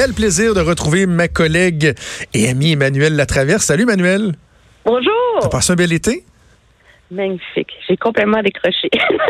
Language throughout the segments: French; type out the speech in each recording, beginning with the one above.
Quel plaisir de retrouver ma collègue et amie Emmanuel Latraverse. Salut Emmanuel. Bonjour. T'as passé un bel été? Magnifique. J'ai complètement décroché.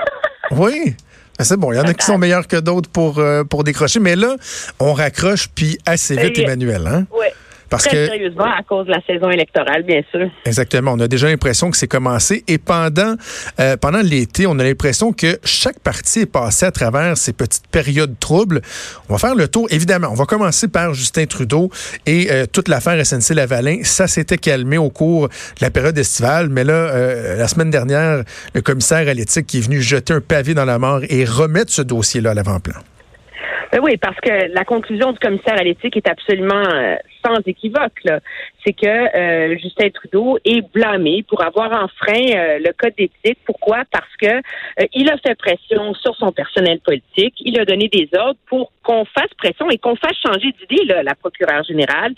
oui. Ben, c'est bon, il y en a qui sont meilleurs que d'autres pour, euh, pour décrocher, mais là, on raccroche puis assez vite, Emmanuel. Hein? Oui. Parce Très que, sérieusement, à cause de la saison électorale, bien sûr. Exactement. On a déjà l'impression que c'est commencé. Et pendant, euh, pendant l'été, on a l'impression que chaque parti est passé à travers ces petites périodes troubles. On va faire le tour. Évidemment, on va commencer par Justin Trudeau et euh, toute l'affaire SNC-Lavalin. Ça s'était calmé au cours de la période estivale. Mais là, euh, la semaine dernière, le commissaire à l'éthique qui est venu jeter un pavé dans la mort et remettre ce dossier-là à l'avant-plan. Ben oui, parce que la conclusion du commissaire à l'éthique est absolument euh, sans équivoque. C'est que euh, Justin Trudeau est blâmé pour avoir enfreint euh, le code d'éthique. Pourquoi? Parce que il a fait pression sur son personnel politique. Il a donné des ordres pour qu'on fasse pression et qu'on fasse changer d'idée la procureure générale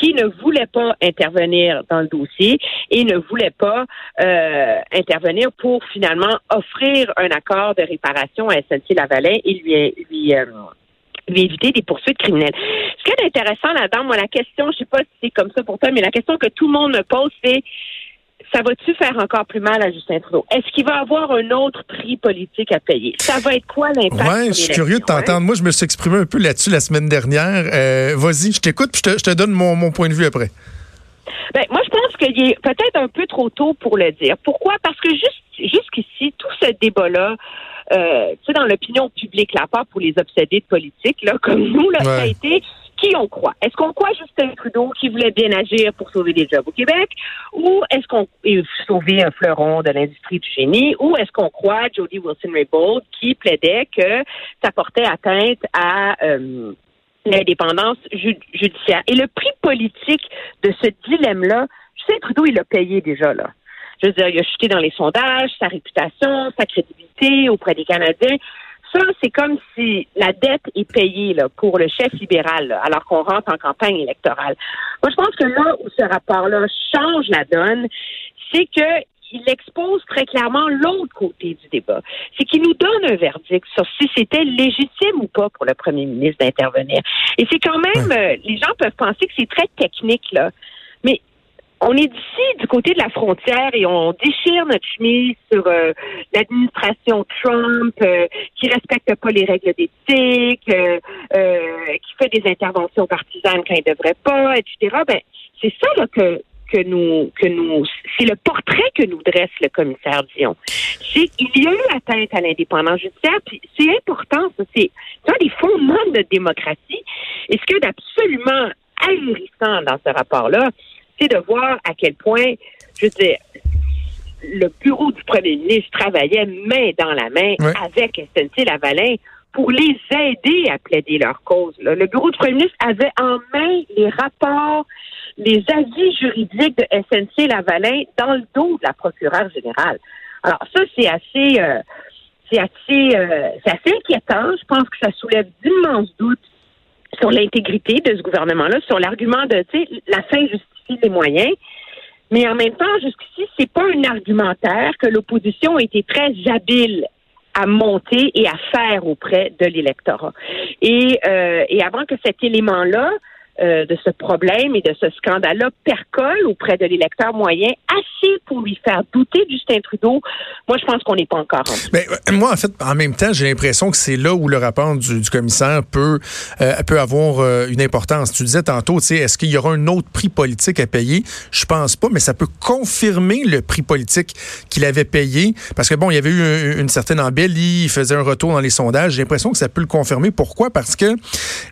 qui ne voulait pas intervenir dans le dossier et ne voulait pas intervenir pour finalement offrir un accord de réparation à SNC-Lavalin et lui lui éviter des poursuites criminelles. Ce qui est intéressant là-dedans, moi, la question, je sais pas si c'est comme ça pour toi, mais la question que tout le monde me pose, c'est ça va-tu faire encore plus mal à Justin Trudeau? Est-ce qu'il va avoir un autre prix politique à payer? Ça va être quoi l'impact? Oui, je suis curieux de t'entendre. Moi, je me suis exprimé un peu là-dessus la semaine dernière. Euh, vas-y, je t'écoute puis je te, donne mon, mon, point de vue après. Ben, moi, je pense qu'il est peut-être un peu trop tôt pour le dire. Pourquoi? Parce que juste, jusqu'ici, tout ce débat-là, euh, tu sais, dans l'opinion publique, là, pas pour les obsédés de politique, là, comme nous, là, ça a été qui on croit? Est-ce qu'on croit Justin Trudeau qui voulait bien agir pour sauver des jobs au Québec, ou est-ce qu'on sauver un fleuron de l'industrie du génie, ou est-ce qu'on croit Jody Wilson-Raybould qui plaidait que ça portait atteinte à euh, l'indépendance judiciaire? Et le prix politique de ce dilemme-là, Justin Trudeau, il l'a payé déjà là. Je veux dire, il a chuté dans les sondages, sa réputation, sa crédibilité auprès des Canadiens. Ça, c'est comme si la dette est payée là, pour le chef libéral, alors qu'on rentre en campagne électorale. Moi, je pense que là où ce rapport-là change la donne, c'est que il expose très clairement l'autre côté du débat. C'est qu'il nous donne un verdict sur si c'était légitime ou pas pour le premier ministre d'intervenir. Et c'est quand même, euh, les gens peuvent penser que c'est très technique, là. On est d'ici du côté de la frontière et on déchire notre chemise sur euh, l'administration Trump euh, qui respecte pas les règles d'éthique, euh, qui fait des interventions partisanes quand il devrait pas, etc. Ben c'est ça là que que nous que nous c'est le portrait que nous dresse le commissaire Dion. C'est il y a eu atteinte à l'indépendance judiciaire, puis c'est important, ça c'est un des fondements de notre démocratie. Et ce qui est absolument dans ce rapport-là, c'est de voir à quel point, je veux dire, le bureau du premier ministre travaillait main dans la main avec SNC-Lavalin pour les aider à plaider leur cause. Le bureau du premier ministre avait en main les rapports, les avis juridiques de SNC-Lavalin dans le dos de la procureure générale. Alors ça, c'est assez, euh, c'est assez, euh, c'est assez inquiétant. Je pense que ça soulève d'immenses doutes sur l'intégrité de ce gouvernement-là, sur l'argument de, tu sais, la fin justifie les moyens. Mais en même temps, jusqu'ici, c'est pas un argumentaire que l'opposition a été très habile à monter et à faire auprès de l'électorat. Et, euh, et avant que cet élément-là euh, de ce problème et de ce scandale-là percole auprès de l'électeur moyen assez pour lui faire douter Justin Trudeau. Moi, je pense qu'on n'est pas encore. Mais euh, moi, en fait, en même temps, j'ai l'impression que c'est là où le rapport du, commissaire peut euh, peut avoir une importance. Tu disais tantôt, tu sais, est-ce qu'il y aura un autre prix politique à payer? Je pense pas, mais ça peut confirmer le prix politique qu'il avait payé, parce que bon, il y avait eu une, certaine embellie, il faisait un retour dans les sondages. J'ai l'impression que ça peut le confirmer. Pourquoi? Parce que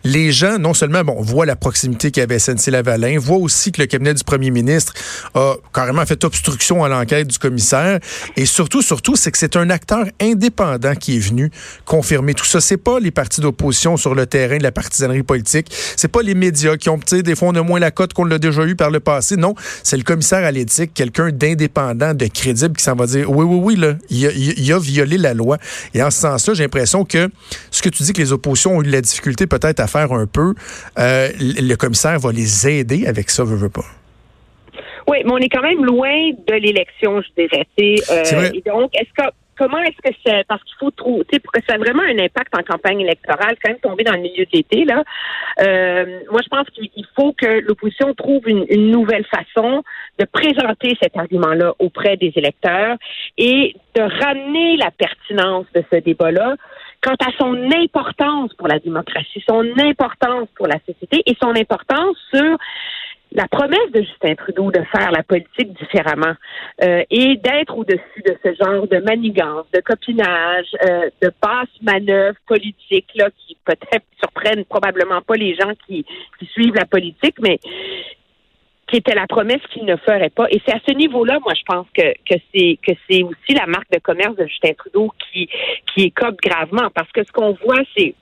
les gens, non seulement bon, voient la proximité qu'il y avait SNC-Lavalin, voit aussi que le cabinet du premier ministre a carrément fait obstruction à l'enquête du commissaire. Et surtout, surtout, c'est que c'est un acteur indépendant qui est venu confirmer tout ça. C'est pas les partis d'opposition sur le terrain de la partisanerie politique. C'est pas les médias qui ont, tu des fois, on moins la cote qu'on l'a déjà eu par le passé. Non, c'est le commissaire à l'éthique, quelqu'un d'indépendant, de crédible qui s'en va dire, oui, oui, oui, là, il a, il a violé la loi. Et en ce sens-là, j'ai l'impression que ce que tu dis que les oppositions ont eu de la difficulté peut-être à faire un peu, euh, le commissaire va les aider avec ça, veut, veut pas? Oui, mais on est quand même loin de l'élection, je dirais. Euh, et donc, est-ce que comment est-ce que c'est parce qu'il faut trouver pour que ça ait vraiment un impact en campagne électorale, quand même tomber dans le milieu de l'été là. Euh, moi, je pense qu'il faut que l'opposition trouve une, une, nouvelle façon de présenter cet argument-là auprès des électeurs et de ramener la pertinence de ce débat-là quant à son importance pour la démocratie, son importance pour la société et son importance sur la promesse de Justin Trudeau de faire la politique différemment euh, et d'être au-dessus de ce genre de manigance, de copinage, euh, de basse manœuvre politique là, qui peut-être surprennent probablement pas les gens qui, qui suivent la politique, mais qui était la promesse qu'il ne ferait pas. Et c'est à ce niveau-là, moi, je pense que, que c'est que c'est aussi la marque de commerce de Justin Trudeau qui qui écope gravement, parce que ce qu'on voit, c'est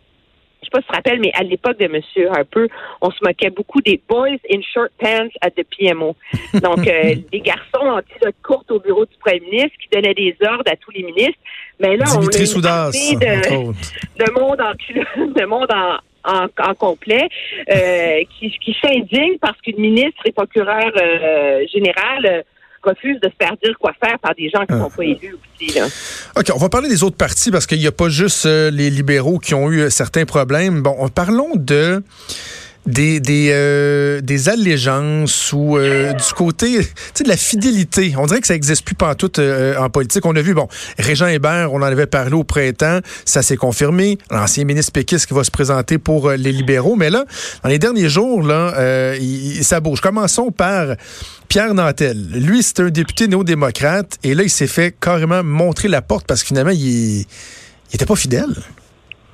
je sais pas si tu te rappelles, mais à l'époque de M. Harper, on se moquait beaucoup des boys in short pants at the PMO. Donc, euh, des garçons en t-shirt courte au bureau du premier ministre qui donnaient des ordres à tous les ministres. Mais là, on est de, de monde en de monde en, en, complet, euh, qui, qui s'indigne parce qu'une ministre et procureur euh, général euh, refuse de se faire dire quoi faire par des gens qui ne sont ah. pas élus aussi. Là. OK, on va parler des autres partis parce qu'il n'y a pas juste les libéraux qui ont eu certains problèmes. Bon, parlons de des des, euh, des allégeances ou euh, du côté de la fidélité. On dirait que ça n'existe plus pas euh, en politique. On a vu, bon, Régent Hébert, on en avait parlé au printemps, ça s'est confirmé. L'ancien ministre péquiste qui va se présenter pour les libéraux. Mais là, dans les derniers jours, là, il, ça bouge. Commençons par Pierre Nantel. Lui, c'est un député néo-démocrate et là, il s'est fait carrément montrer la porte parce que finalement, il, il était pas fidèle.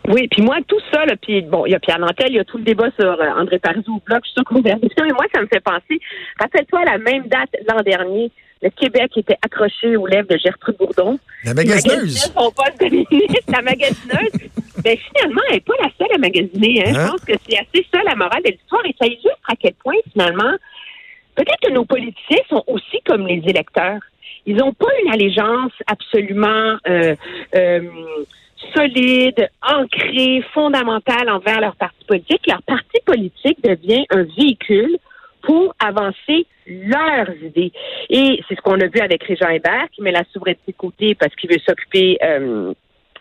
Oui, puis moi, tout ça, là, puis bon, il y a Pierre Nantel, il y a tout le débat sur euh, André Parizou au bloc, sur conversation, et moi, ça me fait penser, rappelle-toi, à la même date l'an dernier, le Québec était accroché aux lèvres de Gertrude Bourdon. La magasineuse. Son poste de ministre, la magasineuse. ben, finalement, elle n'est pas la seule à magasiner. Hein? Je hein? pense que c'est assez ça la morale de l'histoire, et ça illustre à quel point, finalement, peut-être que nos politiciens sont aussi comme les électeurs. Ils n'ont pas une allégeance absolument... Euh, euh, solide, ancré, fondamental envers leur parti politique. Leur parti politique devient un véhicule pour avancer leurs idées. Et c'est ce qu'on a vu avec Régent Hébert, qui met la souveraineté de côté parce qu'il veut s'occuper euh,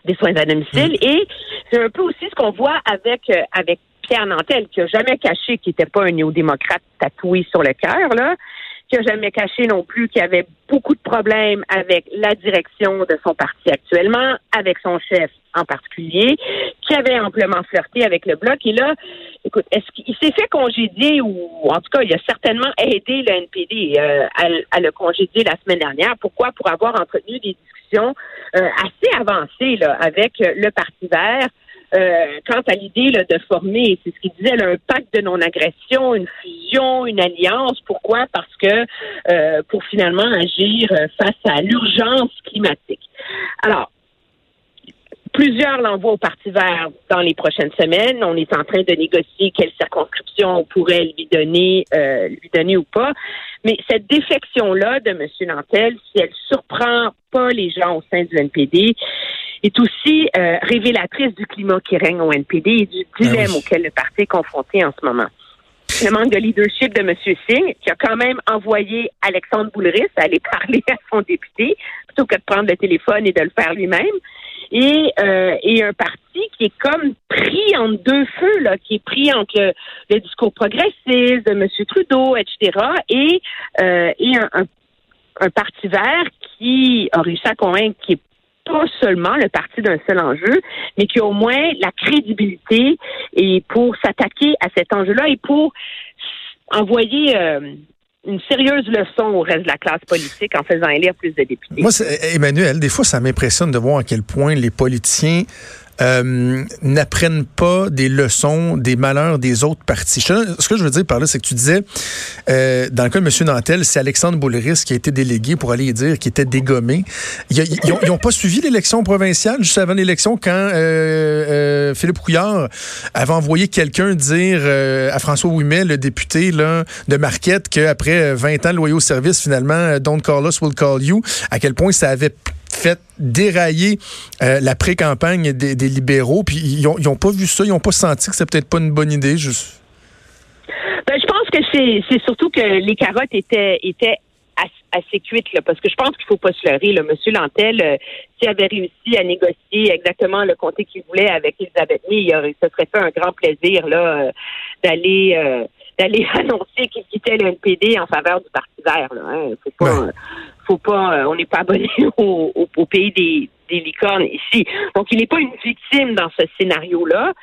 des soins à domicile. Mm. Et c'est un peu aussi ce qu'on voit avec euh, avec Pierre Nantel, qui a jamais caché qu'il n'était pas un néo-démocrate tatoué sur le cœur, là qui a jamais caché non plus qu'il avait beaucoup de problèmes avec la direction de son parti actuellement, avec son chef en particulier, qui avait amplement flirté avec le bloc. Et là, écoute, est-ce qu'il s'est fait congédier ou en tout cas, il a certainement aidé le NPD euh, à, le congédier la semaine dernière. Pourquoi? Pour avoir entretenu des discussions euh, assez avancées là, avec le Parti vert euh, quant à l'idée de former, c'est ce qu'il disait, un pacte de non-agression, une fusion, une alliance. Pourquoi? Parce que euh, pour finalement agir euh, face à l'urgence climatique. Alors, Plusieurs l'envoient au Parti vert dans les prochaines semaines. On est en train de négocier quelle circonscription on pourrait lui donner, lui donner ou pas. Mais cette défection-là de M. Nantel, si elle surprend pas les gens au sein du NPD, est aussi euh, révélatrice du climat qui règne au NPD et du dilemme auquel le parti est confronté en ce moment. Le manque de leadership de M. Singh, qui a quand même envoyé Alexandre Boulris aller parler à son député, plutôt que de prendre le téléphone et de le faire lui-même. Et, euh, et un parti qui est comme pris entre deux feux, là, qui est pris entre le, discours progressiste de M. Trudeau, etc., et, euh, et un, un, un, parti vert qui a réussi à convaincre qui est pas seulement le parti d'un seul enjeu, mais qui a au moins la crédibilité et pour s'attaquer à cet enjeu-là et pour envoyer euh, une sérieuse leçon au reste de la classe politique en faisant élire plus de députés. Moi, Emmanuel, des fois, ça m'impressionne de voir à quel point les politiciens euh, n'apprennent pas des leçons des malheurs des autres partis. Ce que je veux dire par là, c'est que tu disais, euh, dans le cas de M. Nantel, c'est Alexandre Boulris qui a été délégué pour aller dire qu'il était dégommé. Ils n'ont pas suivi l'élection provinciale juste avant l'élection quand euh, Philippe Couillard avait envoyé quelqu'un dire à François Ouimet, le député de Marquette, qu'après 20 ans de loyaux service, finalement, Don't call us, we'll call you, à quel point ça avait fait dérailler euh, la pré-campagne des, libéraux, puis ils n'ont pas vu ça, ils n'ont pas senti que c'était peut-être pas une bonne idée. Juste. Ben, je pense que c'est surtout que les carottes étaient, étaient assez cuite, là, parce que je pense qu'il faut pas se leurrer. Là. Monsieur Lantel, euh, s'il avait réussi à négocier exactement le comté qu'il voulait avec Elisabeth May, il aurait, ce serait fait un grand plaisir là euh, d'aller d'aller annoncer qu'il quittait le NPD en faveur du Parti vert. Là, hein. Faut pas, faut pas, on n'est pas abonné au, au, pays des, des licornes ici. Donc, il n'est pas une victime dans ce scénario-là.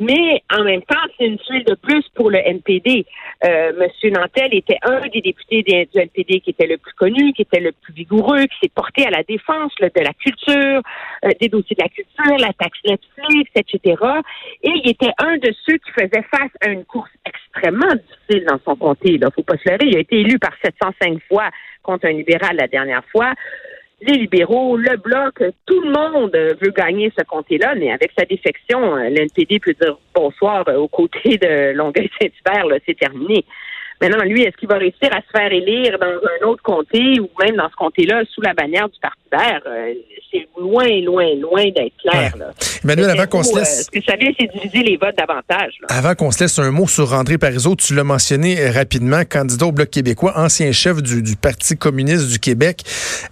Mais en même temps, c'est une tuile de plus pour le NPD. Euh, Monsieur Nantel était un des députés du NPD qui était le plus connu, qui était le plus vigoureux, qui s'est porté à la défense de la culture, euh, des dossiers de la culture, la taxe Netflix, etc. Et il était un de ceux qui faisait face à une course extrêmement difficile dans son comté. Il faut pas se leurrer. Il a été élu par 705 fois contre un libéral la dernière fois les libéraux, le bloc, tout le monde veut gagner ce comté-là, mais avec sa défection, l'NPD peut dire bonsoir aux côtés de Longueuil-Saint-Hubert, c'est terminé. Maintenant, lui, est-ce qu'il va réussir à se faire élire dans un autre comté ou même dans ce comté-là sous la bannière du Parti vert? Euh, c'est loin, loin, loin d'être clair. Là. Emmanuel, avant qu'on se laisse... Euh, ce que ça vient, c'est diviser les votes davantage. Avant qu'on se laisse un mot sur André Parizeau, tu l'as mentionné euh, rapidement, candidat au Bloc québécois, ancien chef du, Parti communiste du Québec.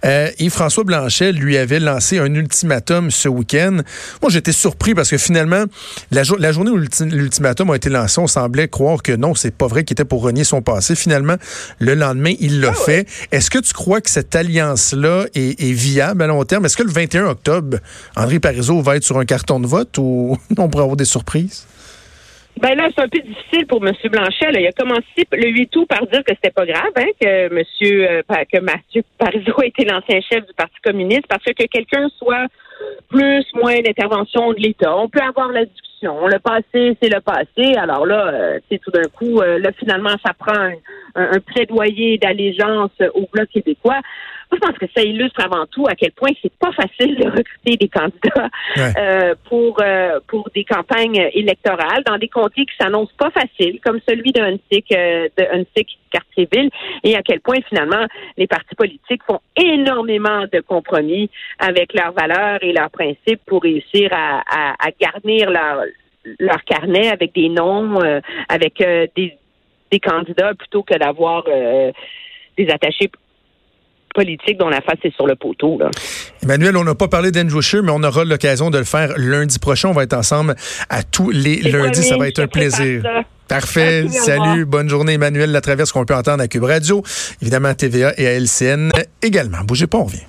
Euh, Yves-François Blanchet lui avait lancé un ultimatum ce week-end. Moi, j'étais surpris parce que finalement, la, la journée où l'ultimatum a été lancé, on semblait croire que non, c'est pas vrai qu'il était pour renier son passé. Finalement, le lendemain, il l'a ah fait. Est-ce que tu crois que cette alliance-là est, est viable à long terme? Est-ce que le 21 octobre, André Parizeau va être sur un carton de vote ou on pourrait avoir des surprises? Ben là, c'est un peu difficile pour M. Blanchet. Il a commencé le 8 août par dire que c'était pas grave, hein, que Monsieur euh, que Mathieu Parizeau était l'ancien chef du Parti communiste, parce que quelqu'un soit plus, moins d'intervention de l'État. On peut avoir la discussion. Le passé, c'est le passé. Alors là, c'est euh, tout d'un coup, euh, là, finalement, ça prend un, un plaidoyer d'allégeance au Bloc québécois je pense que ça illustre avant tout à quel point c'est pas facile de recruter des candidats euh, pour euh, pour des campagnes électorales dans des comtés qui s'annoncent pas faciles, comme celui de Huntsic, euh, de Huntsic Cartierville, et à quel point finalement les partis politiques font énormément de compromis avec leurs valeurs et leurs principes pour réussir à, à, garnir leur leur carnet avec des noms, avec des, des candidats plutôt que d'avoir des attachés politique dont la face est sur le poteau. Là. Emmanuel, on n'a pas parlé d'Andrew Scheer, mais on aura l'occasion de le faire lundi prochain. On va être ensemble à tous les lundis. Ça va être un plaisir. Parfait. Salut. Bonne journée, Emmanuel. La traverse qu'on peut entendre à Cube Radio, évidemment à TVA et à LCN également. Bougez pas, on revient.